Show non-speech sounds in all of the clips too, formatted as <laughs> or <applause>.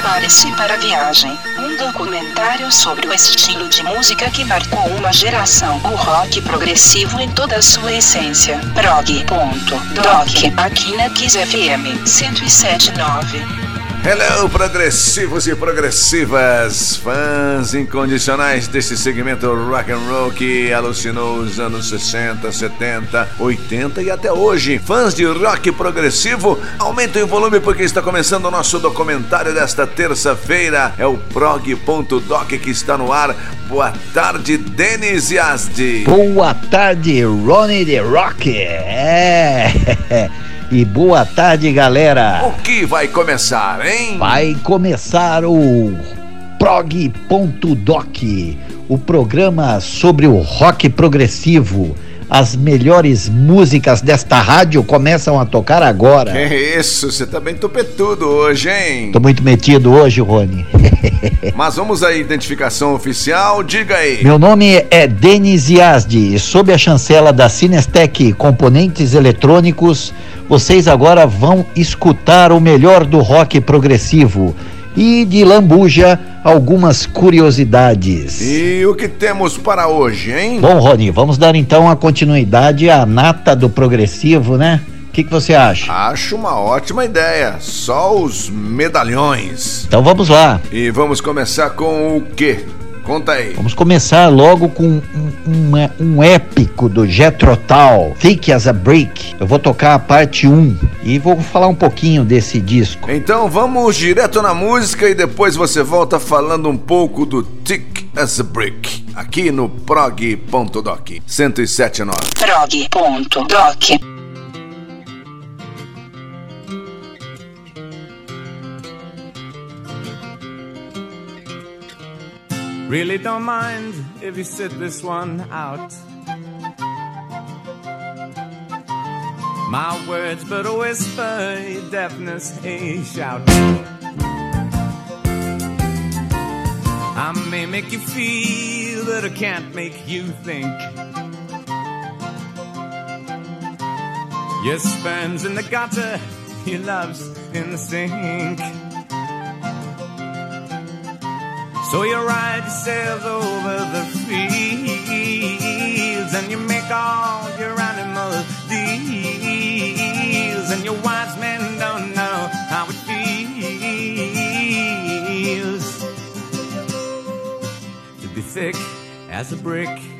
Prepare-se para a viagem. Um documentário sobre o estilo de música que marcou uma geração. O rock progressivo em toda a sua essência. Prog.doc. Aqui na Kiss FM 1079. Hello, progressivos e progressivas, fãs incondicionais desse segmento rock and roll que alucinou os anos 60, 70, 80 e até hoje. Fãs de rock progressivo, aumentem o volume porque está começando o nosso documentário desta terça-feira. É o prog.doc que está no ar. Boa tarde, Denis Yazdi. Boa tarde, Ronnie The Rock. É. e boa tarde, galera. O que vai começar, hein? Vai começar o prog.doc, o programa sobre o rock progressivo. As melhores músicas desta rádio começam a tocar agora. Que isso, você tá bem tupetudo hoje, hein? Tô muito metido hoje, Rony. <laughs> Mas vamos à identificação oficial, diga aí. Meu nome é Denis Yazdi, sob a chancela da Cinestec Componentes Eletrônicos vocês agora vão escutar o melhor do rock progressivo e de Lambuja algumas curiosidades. E o que temos para hoje, hein? Bom, Rony, vamos dar então a continuidade à nata do progressivo, né? O que, que, você acha? Acho uma ótima ideia. Só os medalhões. Então vamos lá. E vamos começar com o quê? Conta aí. Vamos começar logo com um, um, um épico do Jethro Tull, Thick as a Brick. Eu vou tocar a parte 1 e vou falar um pouquinho desse disco. Então vamos direto na música e depois você volta falando um pouco do Thick as a Brick, aqui no prog.doc 1079. prog.doc Really don't mind if you sit this one out. My words but a whisper, your deafness a shout. I may make you feel, but I can't make you think. Your sperm's in the gutter, your love's in the sink. So you ride yourselves over the fields and you make all your animal deals and your wise men don't know how it feels to be thick as a brick.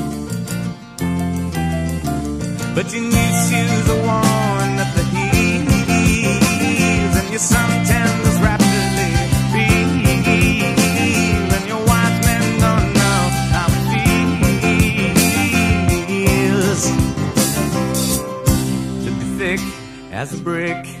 But your new shoes are worn at the heels, and your suntans rapidly peel, and your wise men don't know how it feels. To be thick as a brick.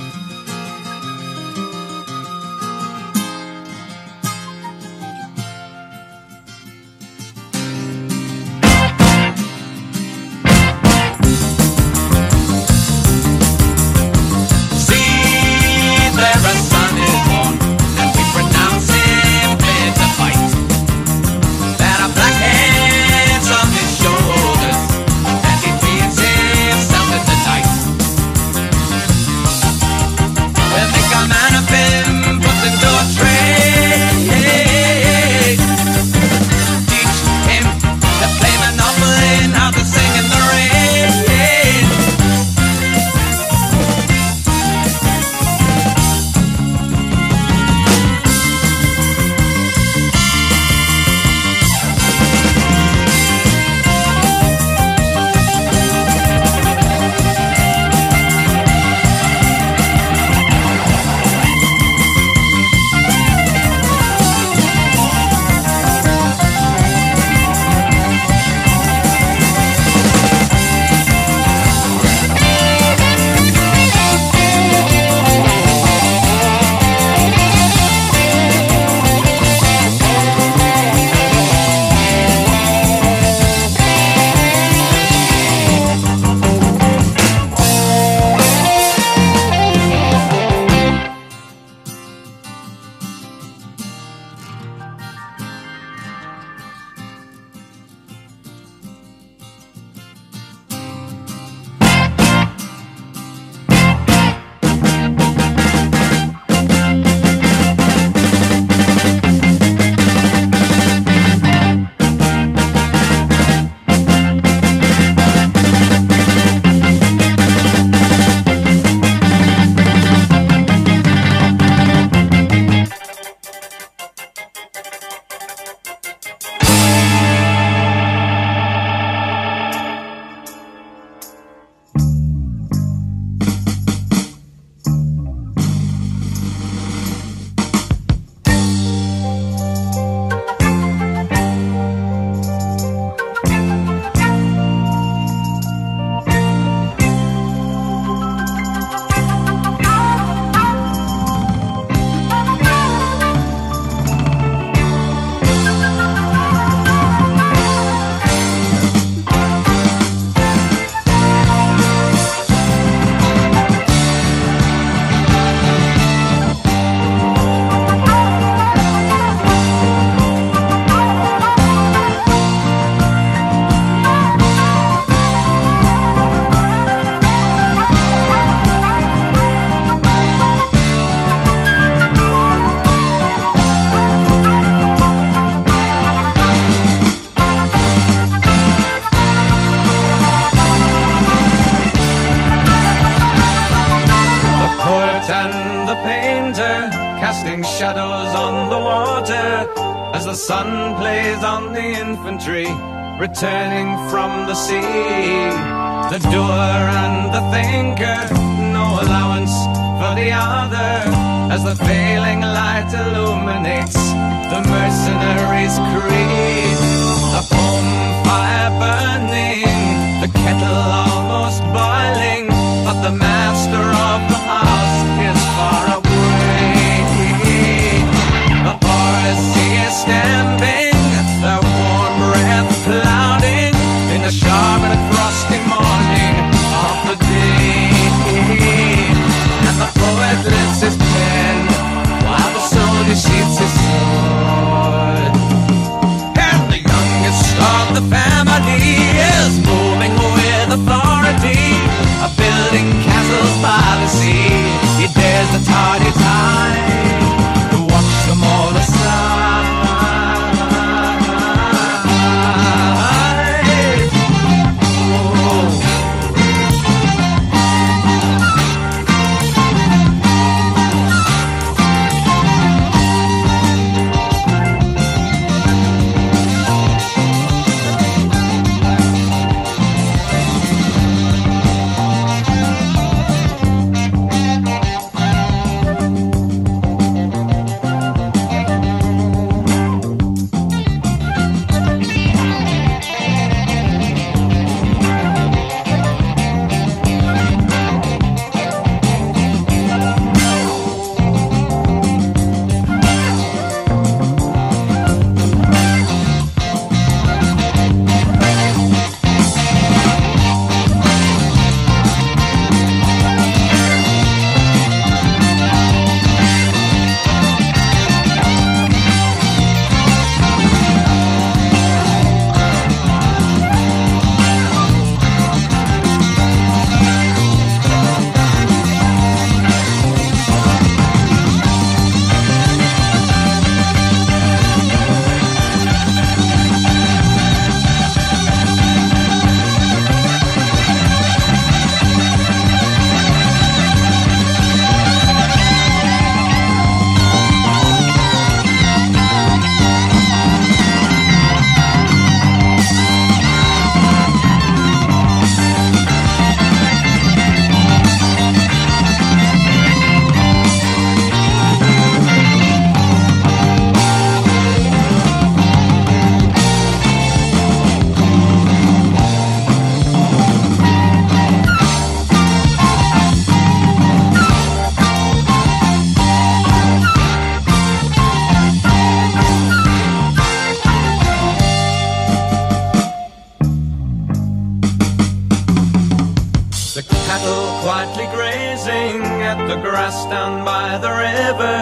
cattle quietly grazing at the grass down by the river,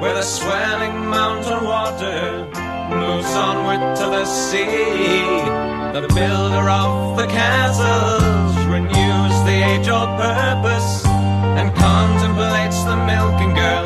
where the swelling mountain water moves onward to the sea. The builder of the castles renews the age-old purpose and contemplates the milking girl.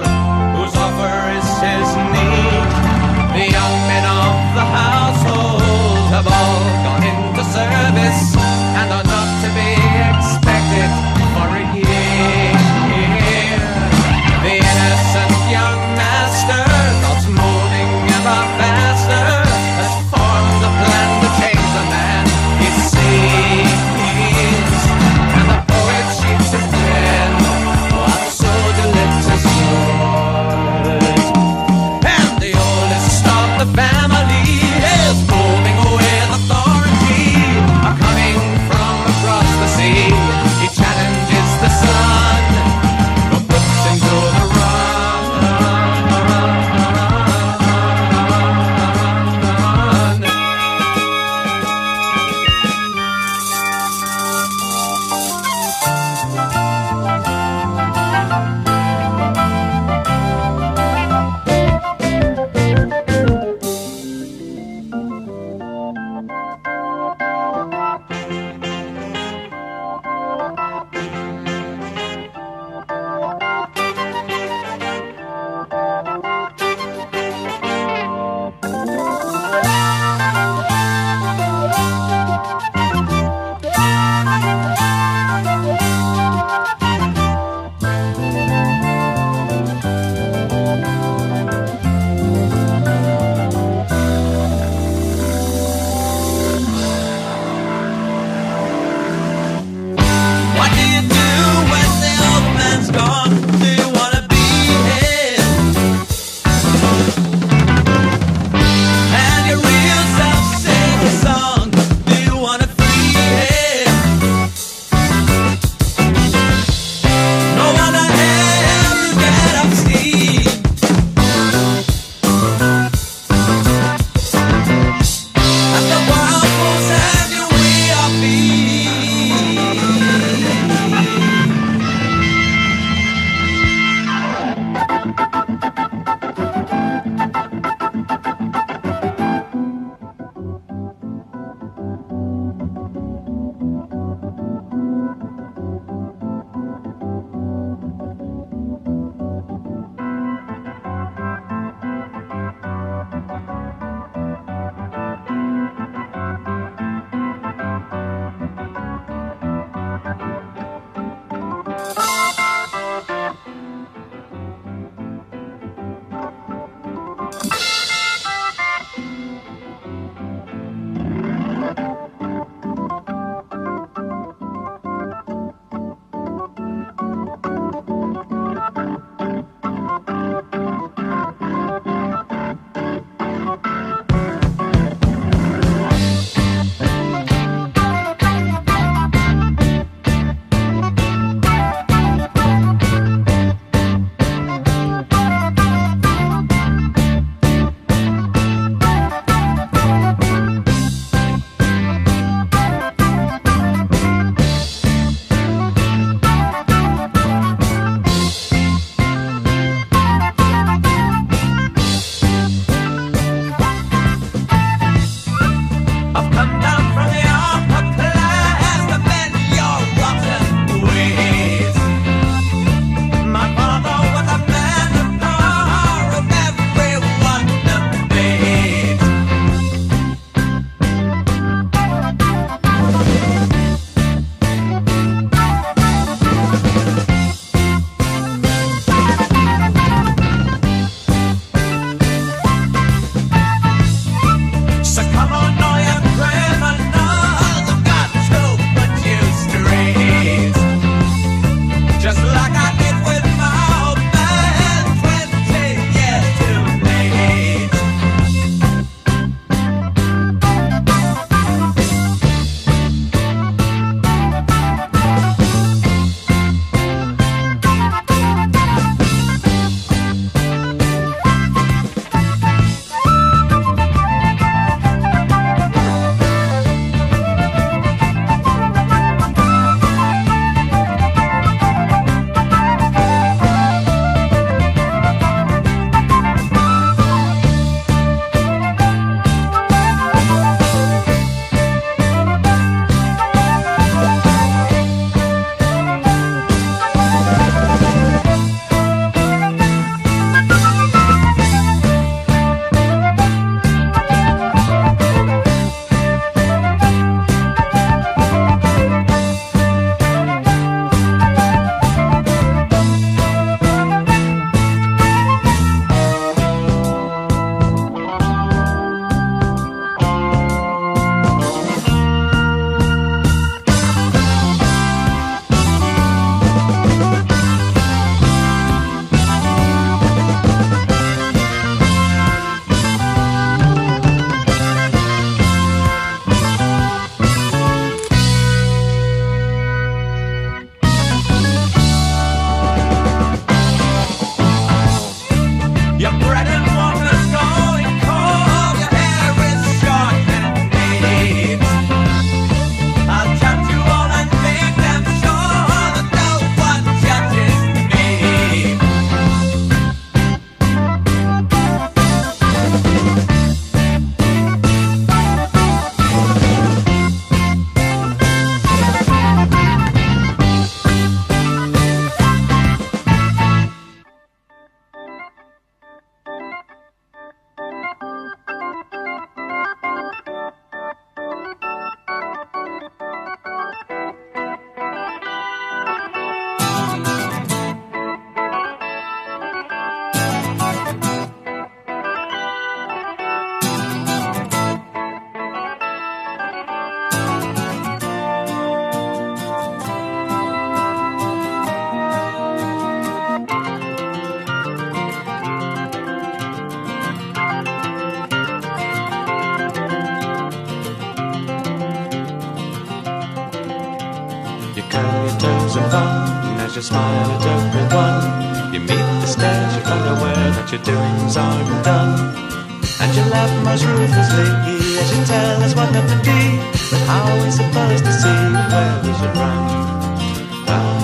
eyes to see where we should run.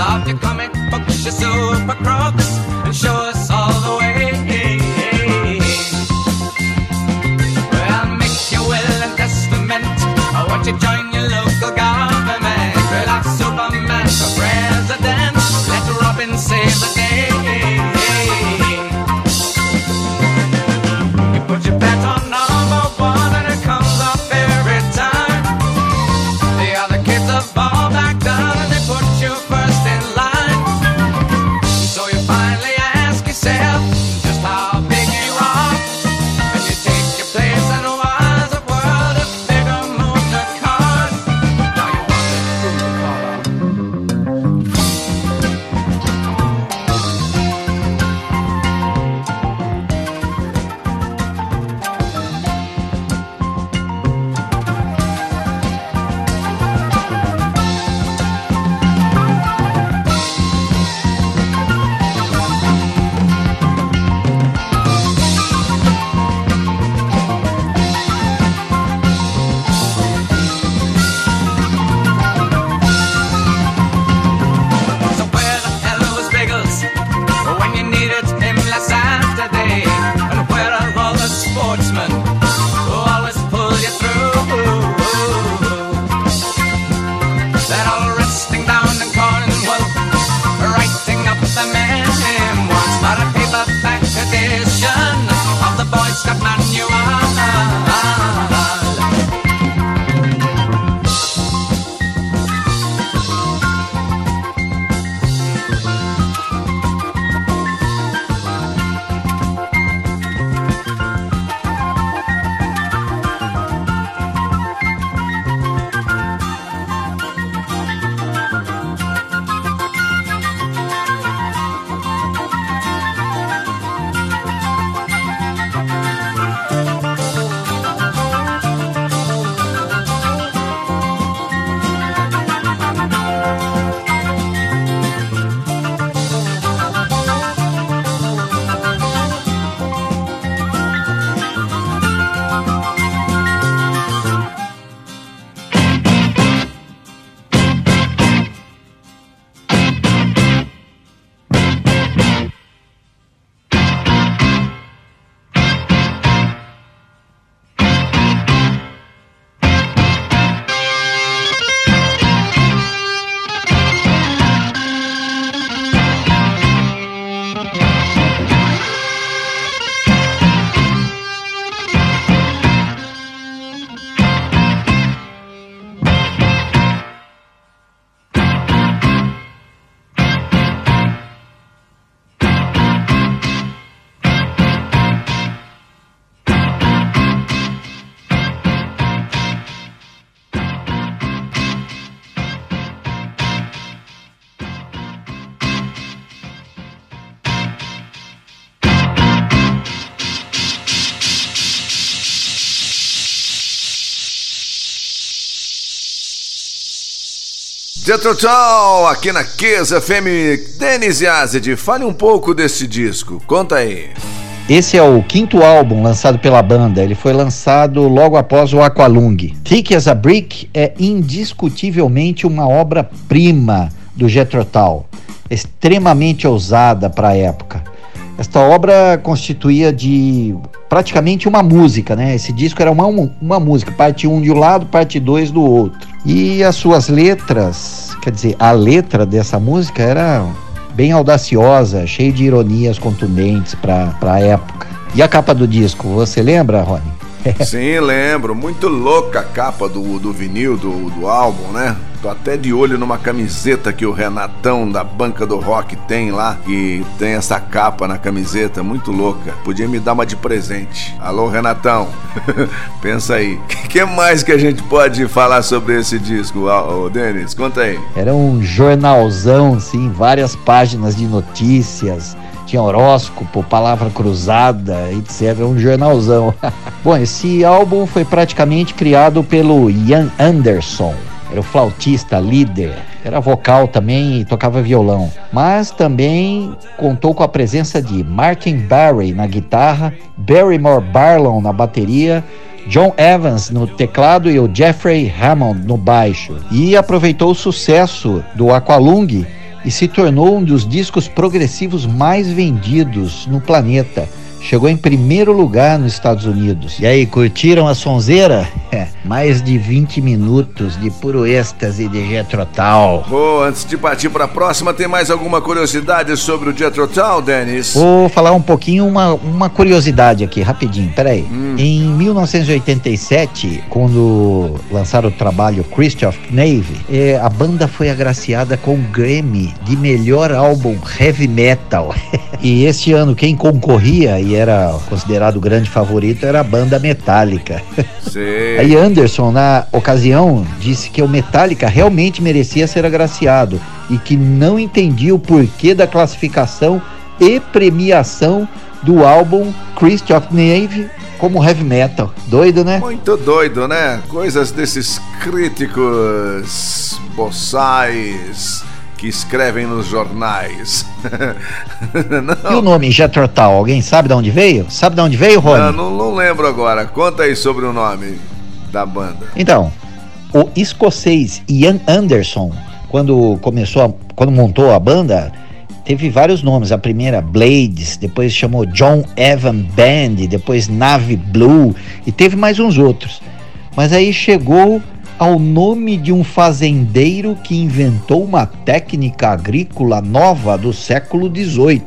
of your comic book, your super crooks, and show us all the way. Well, make your will and testament. I want you join. Jethro Tull, aqui na Kiss FM. Denis Yazid, fale um pouco desse disco. Conta aí. Esse é o quinto álbum lançado pela banda. Ele foi lançado logo após o Aqualung. Thick as a Brick é indiscutivelmente uma obra-prima do Jethro Tull, extremamente ousada para a época. Esta obra constituía de praticamente uma música, né? Esse disco era uma, uma música, parte 1 um de um lado, parte 2 do outro. E as suas letras, quer dizer, a letra dessa música era bem audaciosa, cheia de ironias contundentes para a época. E a capa do disco, você lembra, Rony? <laughs> Sim, lembro. Muito louca a capa do, do vinil, do, do álbum, né? Tô até de olho numa camiseta que o Renatão da banca do rock tem lá, que tem essa capa na camiseta, muito louca. Podia me dar uma de presente. Alô, Renatão. <laughs> Pensa aí. O que mais que a gente pode falar sobre esse disco, ô, Denis? Conta aí. Era um jornalzão, sim, várias páginas de notícias tinha horóscopo, palavra cruzada, etc. Um jornalzão. <laughs> Bom, esse álbum foi praticamente criado pelo Ian Anderson. Era o flautista, líder, era vocal também e tocava violão. Mas também contou com a presença de Martin Barry na guitarra, Barrymore Barlow na bateria, John Evans no teclado e o Jeffrey Hammond no baixo. E aproveitou o sucesso do Aqualung e se tornou um dos discos progressivos mais vendidos no planeta chegou em primeiro lugar nos Estados Unidos. E aí, curtiram a sonzeira? <laughs> É, mais de 20 minutos de puro êxtase de Jetrotal. Oh, antes de partir para a próxima, tem mais alguma curiosidade sobre o Jetrotal, Dennis? Vou falar um pouquinho, uma, uma curiosidade aqui, rapidinho, peraí. Hum. Em 1987, quando lançaram o trabalho Christoph Navy, é, a banda foi agraciada com o Grammy de melhor álbum heavy metal. <laughs> e este ano, quem concorria e era considerado o grande favorito era a banda Metallica. Sim. Aí Anderson, na ocasião, disse que o Metallica realmente merecia ser agraciado e que não entendia o porquê da classificação e premiação do álbum Christian Nave como heavy metal. Doido, né? Muito doido, né? Coisas desses críticos boçais que escrevem nos jornais. <laughs> e o nome Jethro Tull, alguém sabe de onde veio? Sabe de onde veio, Rony? Não, não, não lembro agora. Conta aí sobre o nome da banda. Então, o escocês Ian Anderson, quando começou, a, quando montou a banda, teve vários nomes. A primeira Blades, depois chamou John Evan Band, depois Navy Blue e teve mais uns outros. Mas aí chegou ao nome de um fazendeiro que inventou uma técnica agrícola nova do século XVIII,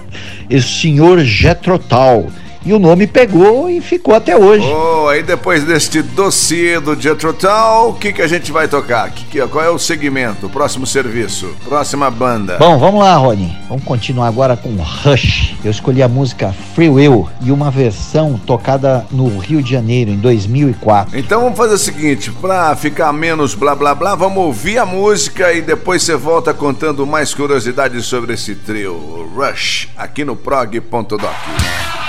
<laughs> esse senhor Getrotal e o nome pegou e ficou até hoje. Oh, aí depois deste dossiê do Jethro Tull, o que, que a gente vai tocar? Que, que, qual é o segmento? Próximo serviço? Próxima banda? Bom, vamos lá, Rony. Vamos continuar agora com Rush. Eu escolhi a música Free Will e uma versão tocada no Rio de Janeiro em 2004. Então vamos fazer o seguinte, pra ficar menos blá blá blá, vamos ouvir a música e depois você volta contando mais curiosidades sobre esse trio Rush aqui no prog.doc.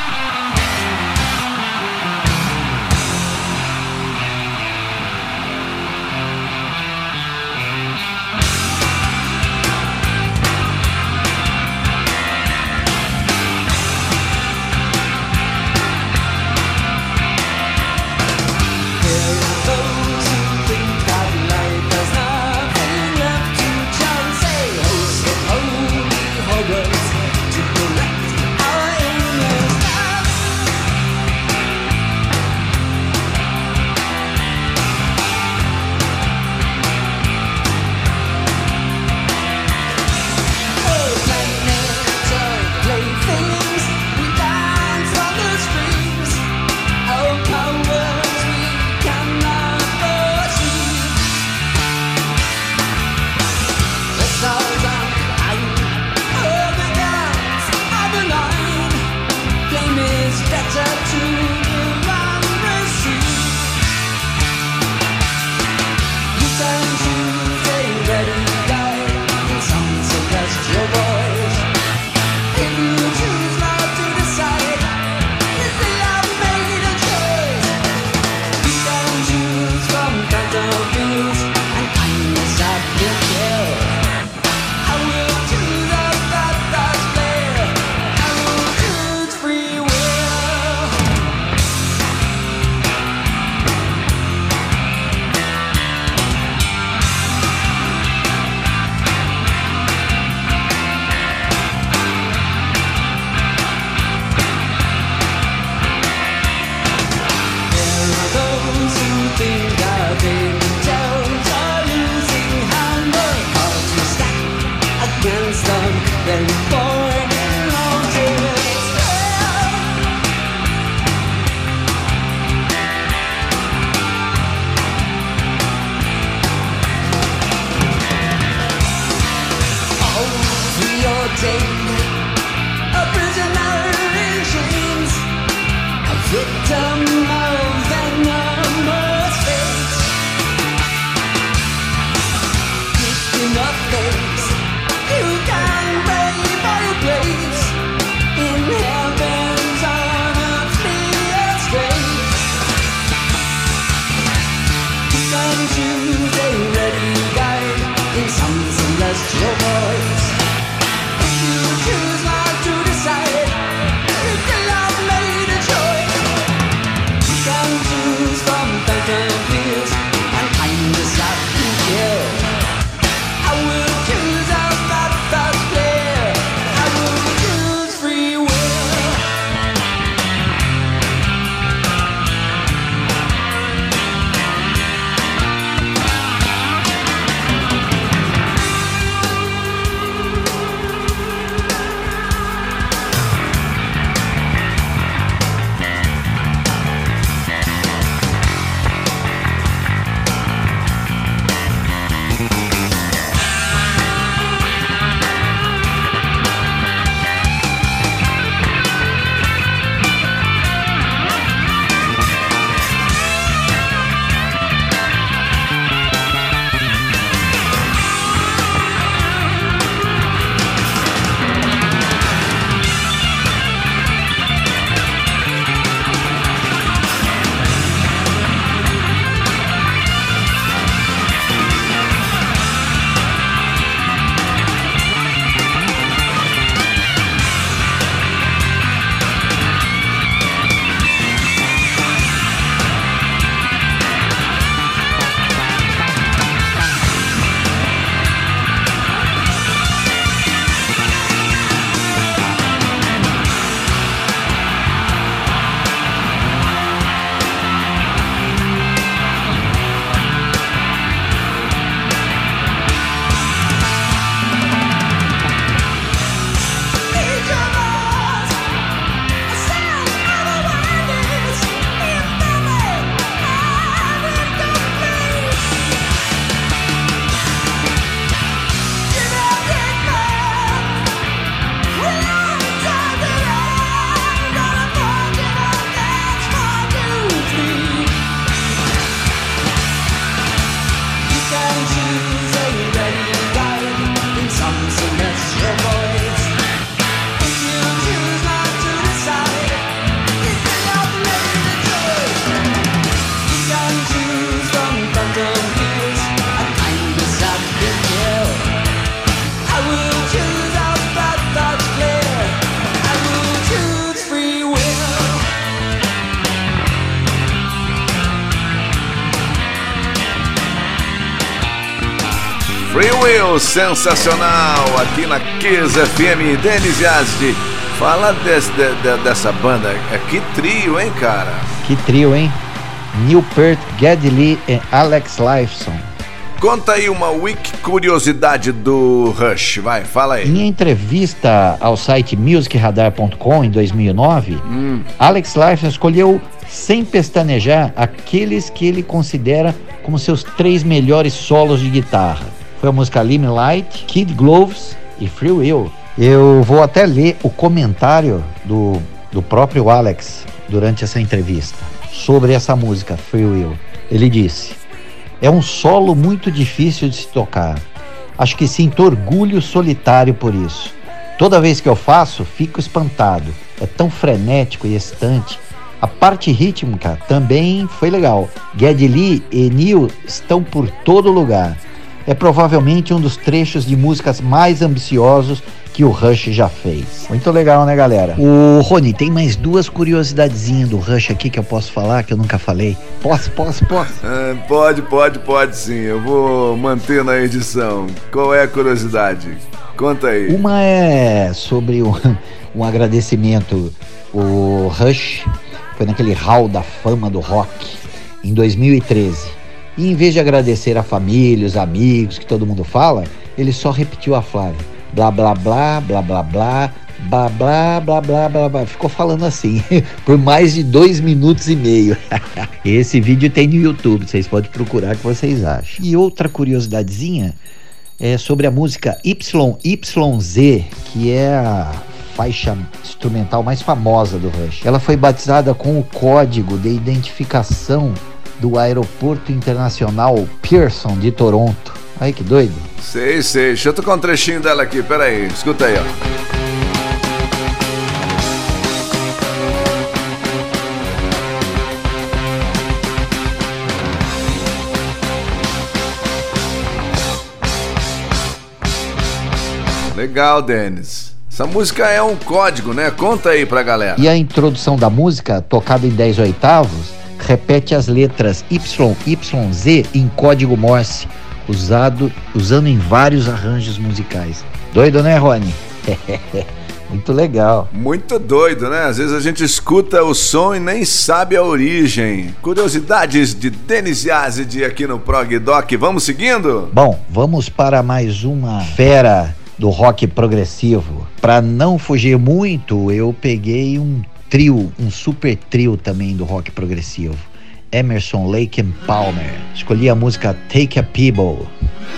victim. Sensacional aqui na Kiss FM. Denis Yazdi, fala desse, de, de, dessa banda. É que trio, hein, cara? Que trio, hein? Neil Peart, Geddy Lee e Alex Lifeson. Conta aí uma wiki curiosidade do Rush, vai, fala aí. Em entrevista ao site musicradar.com em 2009, hum. Alex Lifeson escolheu, sem pestanejar, aqueles que ele considera como seus três melhores solos de guitarra foi a música Limelight, Kid Gloves e Free Will. Eu vou até ler o comentário do, do próprio Alex durante essa entrevista sobre essa música, Free Will. Ele disse: É um solo muito difícil de se tocar. Acho que sinto orgulho solitário por isso. Toda vez que eu faço, fico espantado. É tão frenético e excitante. A parte rítmica também foi legal. Geddy Lee e Neil estão por todo lugar é provavelmente um dos trechos de músicas mais ambiciosos que o Rush já fez. Muito legal, né, galera? O Rony, tem mais duas curiosidadezinhas do Rush aqui que eu posso falar, que eu nunca falei. Posso, posso, posso? <laughs> É, pode, pode, pode sim. Eu vou manter na edição. Qual é a curiosidade? Conta aí. Uma é sobre um, <laughs> um agradecimento. O Rush foi naquele hall da fama do rock em 2013. E em vez de agradecer a família, os amigos, que todo mundo fala, ele só repetiu a frase. Blá, blá, blá, blá, blá, blá, blá, blá, blá, blá, blá, blá. Ficou falando assim por mais de dois minutos e meio. Esse vídeo tem no YouTube, vocês podem procurar que vocês acham. E outra curiosidadezinha é sobre a música YYZ, que é a faixa instrumental mais famosa do Rush. Ela foi batizada com o código de identificação do Aeroporto Internacional Pearson de Toronto. Ai que doido. Sei, sei. Deixa eu tocar um trechinho dela aqui, peraí. Escuta aí, ó. Legal, Denis. Essa música é um código, né? Conta aí pra galera. E a introdução da música, tocada em 10 oitavos, repete as letras YYZ em código Morse, usado, usando em vários arranjos musicais. Doido, né, Rony? <laughs> Muito legal. Muito doido, né? Às vezes a gente escuta o som e nem sabe a origem. Curiosidades de Denis Yazid aqui no Prog Doc. Vamos seguindo? Bom, vamos para mais uma fera do rock progressivo. Para não fugir muito, eu peguei um trio, um super trio também do rock progressivo. Emerson, Lake and Palmer. Escolhi a música Take a People,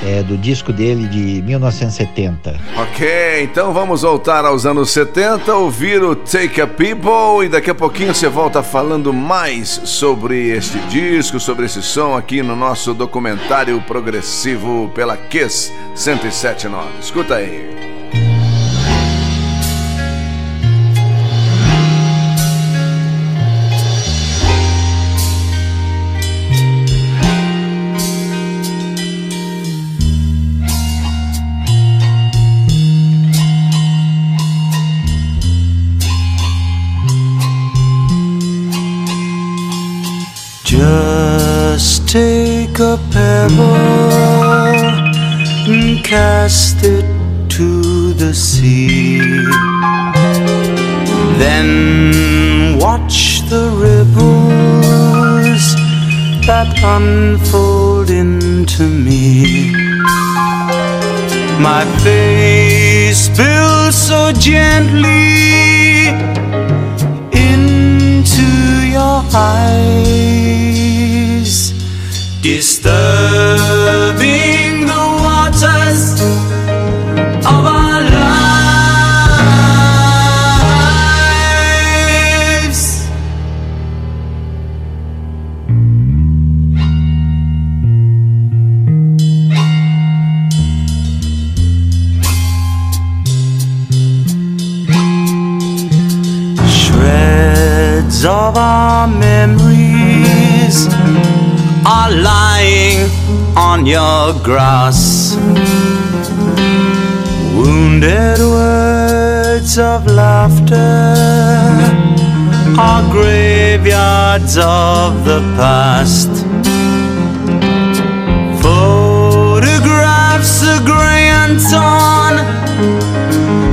é, do disco dele de 1970. Ok, então vamos voltar aos anos 70, ouvir o Take a People e daqui a pouquinho você volta falando mais sobre este disco, sobre esse som aqui no nosso documentário progressivo pela Kiss 1079. Escuta aí. Take a pebble and cast it to the sea. Then watch the ripples that unfold into me. My face spills so gently into your eyes, the waters of our lives. Shreds of our memories are lying on your grass. Wounded words of laughter are graveyards of the past. Photographs are gray and torn,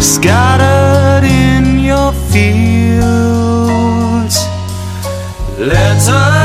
scattered in your fields. Letters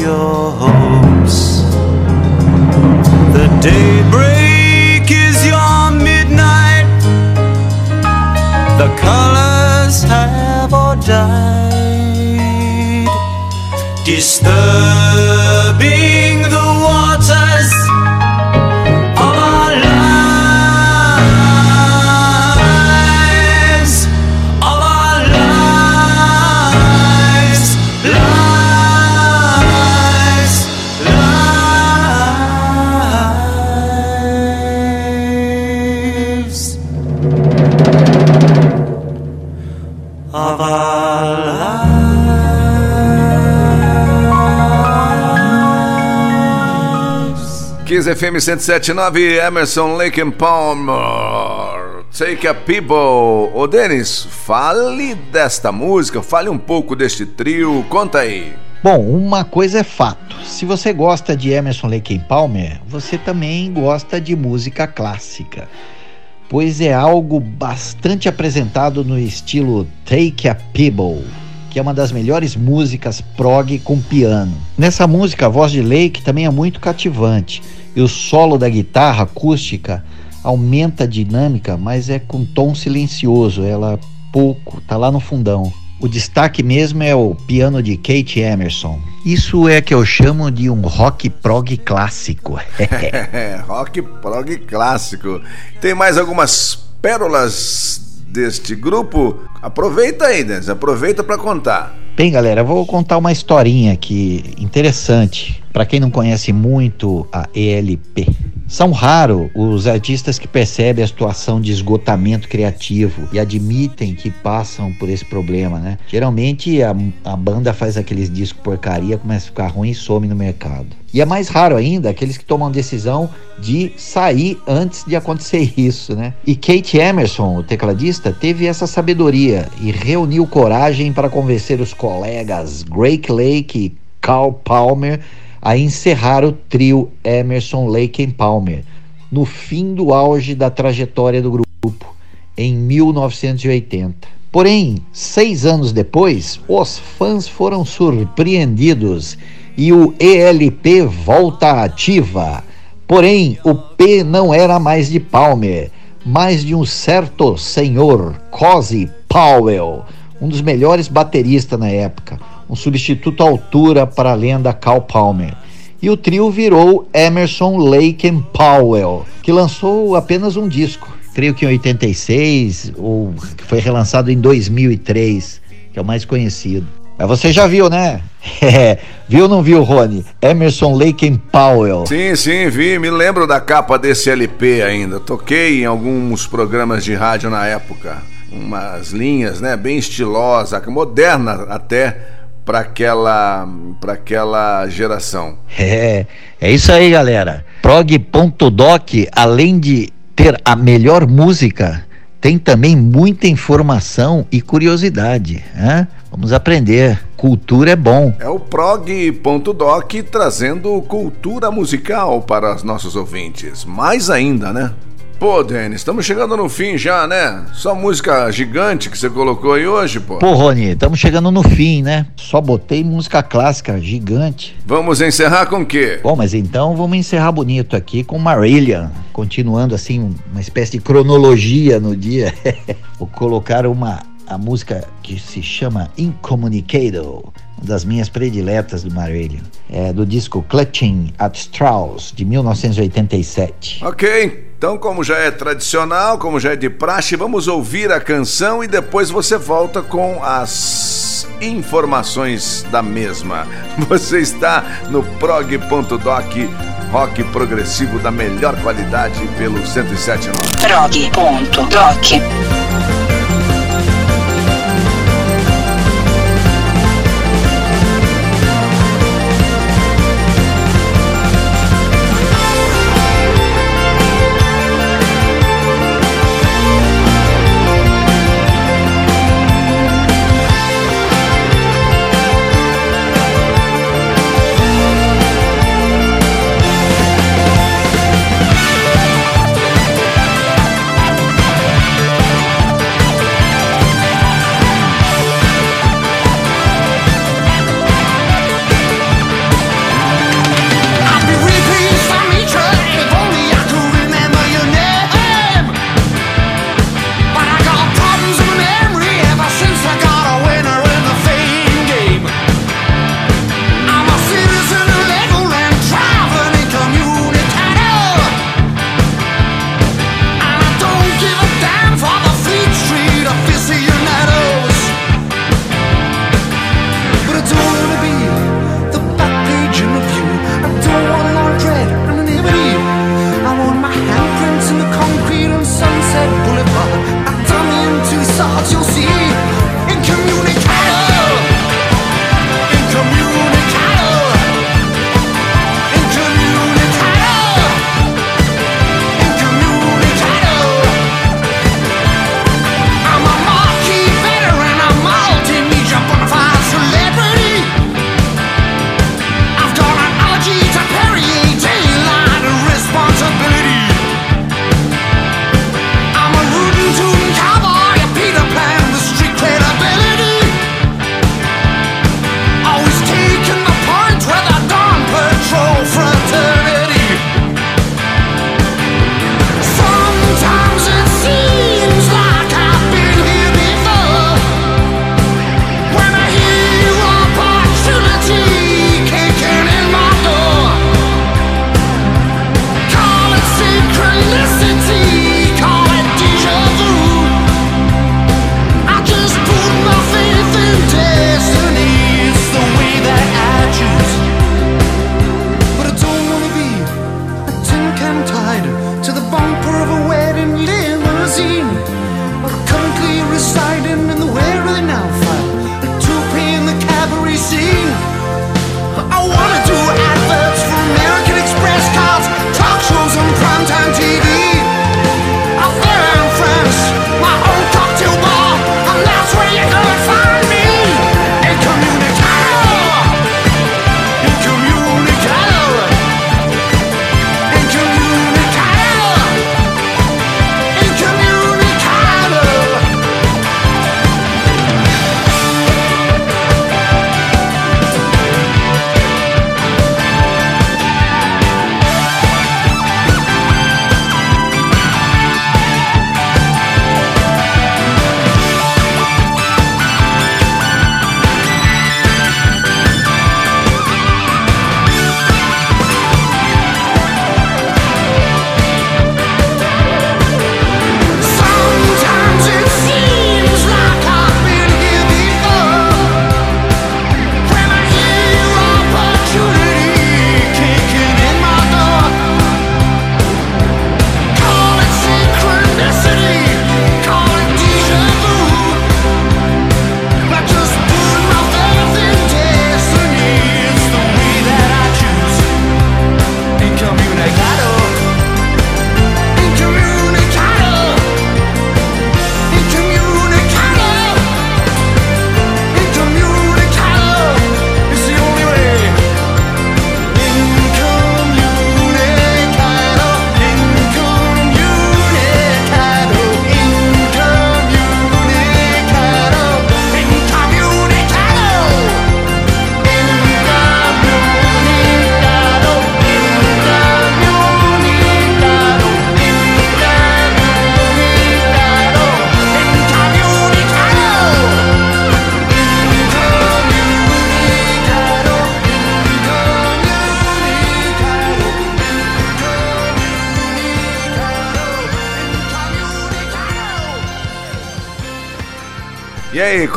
your hopes. The daybreak is your midnight. The colors have all died, disturbing 15 FM 107.9, Emerson Lake and Palmer. Take a People. Ô Denis, fale desta música, fale um pouco deste trio, conta aí. Bom, uma coisa é fato. Se você gosta de Emerson Lake and Palmer, você também gosta de música clássica. Pois é algo bastante apresentado no estilo Take a People, que é uma das melhores músicas prog com piano. Nessa música, a voz de Lake também é muito cativante e o solo da guitarra acústica aumenta a dinâmica, mas é com tom silencioso, ela pouco, tá lá no fundão. O destaque mesmo é o piano de Kate Emerson. Isso é que eu chamo de um rock prog clássico. <laughs> <laughs> Rock prog clássico. Tem mais algumas pérolas deste grupo? Aproveita aí, Denis, aproveita para contar. Bem, galera, vou contar uma historinha aqui interessante para quem não conhece muito a ELP. São raros os artistas que percebem a situação de esgotamento criativo e admitem que passam por esse problema, né? Geralmente a, a banda faz aqueles discos porcaria, começa a ficar ruim e some no mercado. E é mais raro ainda aqueles que tomam decisão de sair antes de acontecer <laughs> isso, né? E Kate Emerson, o tecladista, teve essa sabedoria e reuniu coragem para convencer os colegas Drake Lake e Carl Palmer a encerrar o trio Emerson Lake and Palmer no fim do auge da trajetória do grupo, em 1980. Porém, seis anos depois, os fãs foram surpreendidos e o ELP volta ativa. Porém, o P não era mais de Palmer, mas de um certo senhor Cozy Powell, um dos melhores bateristas na época, um substituto à altura para a lenda Cal Palmer. E o trio virou Emerson Lake and Powell, que lançou apenas um disco, creio que em 86, ou que foi relançado em 2003, que é o mais conhecido. Mas você já viu, né? <laughs> viu ou não viu, Rony? Emerson Lake and Powell. Sim, sim, vi. Me lembro da capa desse LP ainda. Toquei em alguns programas de rádio na época. Umas linhas, né? Bem estilosa, moderna até para aquela, pra aquela geração. É, é isso aí, galera. Prog.doc, além de ter a melhor música, tem também muita informação e curiosidade. Hein? Vamos aprender. Cultura é bom. É o prog.doc trazendo cultura musical para os nossos ouvintes. Mais ainda, né? Pô, Denis, estamos chegando no fim já, né? Só música gigante que você colocou aí hoje, pô. Pô, Rony, estamos chegando no fim, né? Só botei música clássica gigante. Vamos encerrar com o quê? Bom, mas então vamos encerrar bonito aqui com Marillion, continuando assim uma espécie de cronologia no dia. <laughs> Vou colocar uma a música que se chama Incommunicado, uma das minhas prediletas do Marillion, é do disco Clutching at Straws de 1987. Ok, então, como já é tradicional, como já é de praxe, vamos ouvir a canção e depois você volta com as informações da mesma. <laughs> Você está no prog.doc, rock progressivo da melhor qualidade pelo 107.9. prog.doc.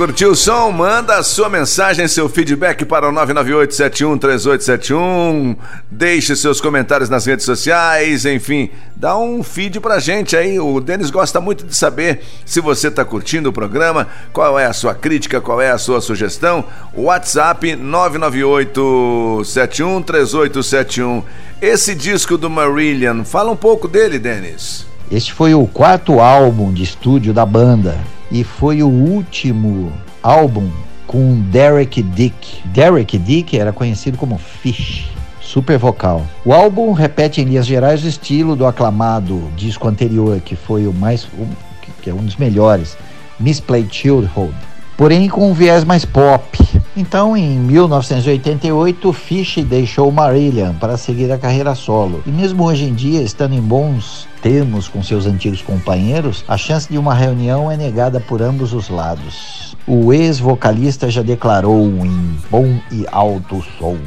curtiu o som? Manda a sua mensagem, seu feedback para o 998-713871. Deixe seus comentários nas redes sociais, enfim, dá um feed pra gente aí. O Denis gosta muito de saber se você tá curtindo o programa, qual é a sua crítica, qual é a sua sugestão. WhatsApp 998-713871. Esse disco do Marillion, fala um pouco dele, Denis. Este foi o quarto álbum de estúdio da banda e foi o último álbum com Derek Dick. Derek Dick era conhecido como Fish, super vocal. O álbum repete em linhas gerais o estilo do aclamado disco anterior, que foi o mais, que é um dos melhores, Misplayed Childhood. Porém com um viés mais pop. Então, em 1988, Fish deixou Marillion para seguir a carreira solo. E mesmo hoje em dia, estando em bons termos com seus antigos companheiros, a chance de uma reunião é negada por ambos os lados. O ex-vocalista já declarou em bom e alto som.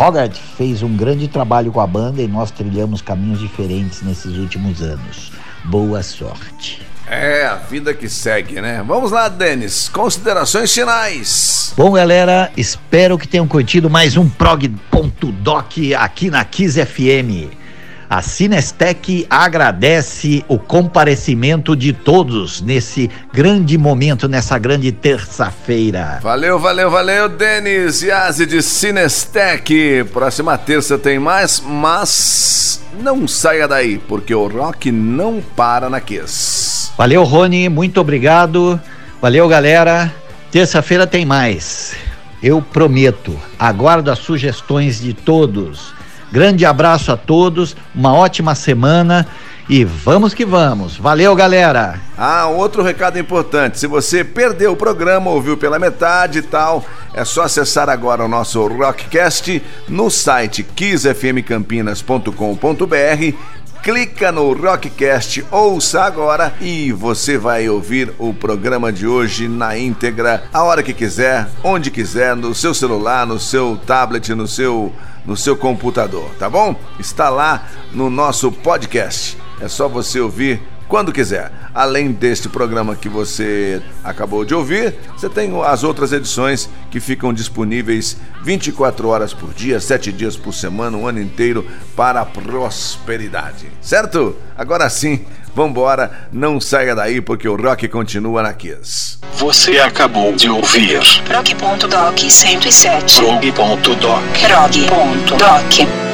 Hogarth fez um grande trabalho com a banda e nós trilhamos caminhos diferentes nesses últimos anos. Boa sorte. É, a vida que segue, né? Vamos lá, Denis. Considerações finais. Bom, galera, espero que tenham curtido mais um prog.doc aqui na Kiss FM. A Cinestec agradece o comparecimento de todos nesse grande momento, nessa grande terça-feira. Valeu, valeu, valeu, Denis Yazzi de Cinestec. Próxima terça tem mais, mas não saia daí, porque o rock não para na Kiss. Valeu, Rony, muito obrigado. Valeu, galera. Terça-feira tem mais. Eu prometo. Aguardo as sugestões de todos. Grande abraço a todos, uma ótima semana e vamos que vamos. Valeu, galera. Ah, outro recado importante: se você perdeu o programa, ouviu pela metade e tal, é só acessar agora o nosso Rockcast no site kissfmcampinas.com.br. Clica no Rockcast, ouça agora e você vai ouvir o programa de hoje na íntegra, a hora que quiser, onde quiser, no seu celular, no seu tablet, no seu no seu computador, tá bom? Está lá no nosso podcast. É só você ouvir quando quiser. Além deste programa que você acabou de ouvir, você tem as outras edições que ficam disponíveis 24 horas por dia, 7 dias por semana, um ano inteiro para a prosperidade. Certo? Agora sim, Vambora, não saia daí porque o rock continua na Kiss. Você acabou de ouvir Prog.doc 107. prog.doc. Prog.doc.